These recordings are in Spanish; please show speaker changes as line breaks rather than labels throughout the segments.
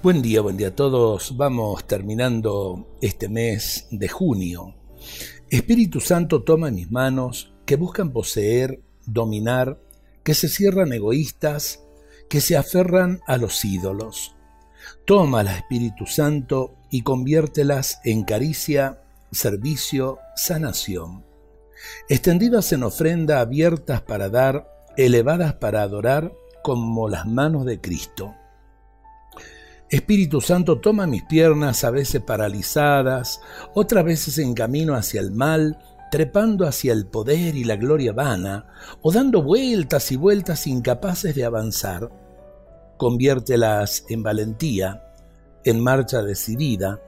Buen día, buen día a todos. Vamos terminando este mes de junio. Espíritu Santo toma mis manos que buscan poseer, dominar, que se cierran egoístas, que se aferran a los ídolos. Toma la Espíritu Santo y conviértelas en caricia, servicio, sanación. Extendidas en ofrenda abiertas para dar, elevadas para adorar, como las manos de Cristo. Espíritu Santo, toma mis piernas a veces paralizadas, otras veces en camino hacia el mal, trepando hacia el poder y la gloria vana, o dando vueltas y vueltas incapaces de avanzar. Conviértelas en valentía, en marcha decidida,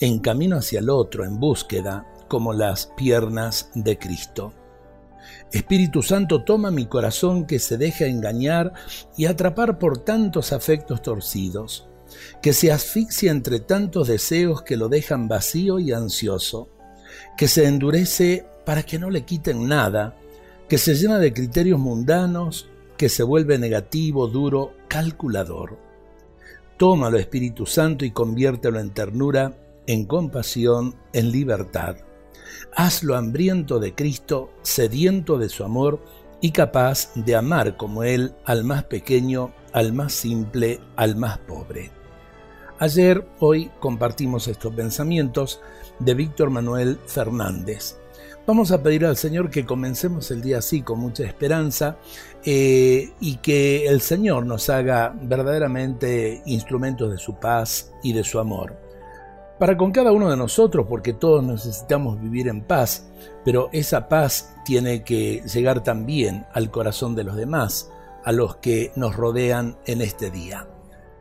en camino hacia el otro, en búsqueda, como las piernas de Cristo. Espíritu Santo, toma mi corazón que se deja engañar y atrapar por tantos afectos torcidos que se asfixia entre tantos deseos que lo dejan vacío y ansioso, que se endurece para que no le quiten nada, que se llena de criterios mundanos, que se vuelve negativo, duro, calculador. Tómalo, Espíritu Santo, y conviértelo en ternura, en compasión, en libertad. Hazlo hambriento de Cristo, sediento de su amor y capaz de amar como Él al más pequeño, al más simple, al más pobre. Ayer, hoy, compartimos estos pensamientos de Víctor Manuel Fernández. Vamos a pedir al Señor que comencemos el día así, con mucha esperanza, eh, y que el Señor nos haga verdaderamente instrumentos de su paz y de su amor. Para con cada uno de nosotros, porque todos necesitamos vivir en paz, pero esa paz tiene que llegar también al corazón de los demás, a los que nos rodean en este día.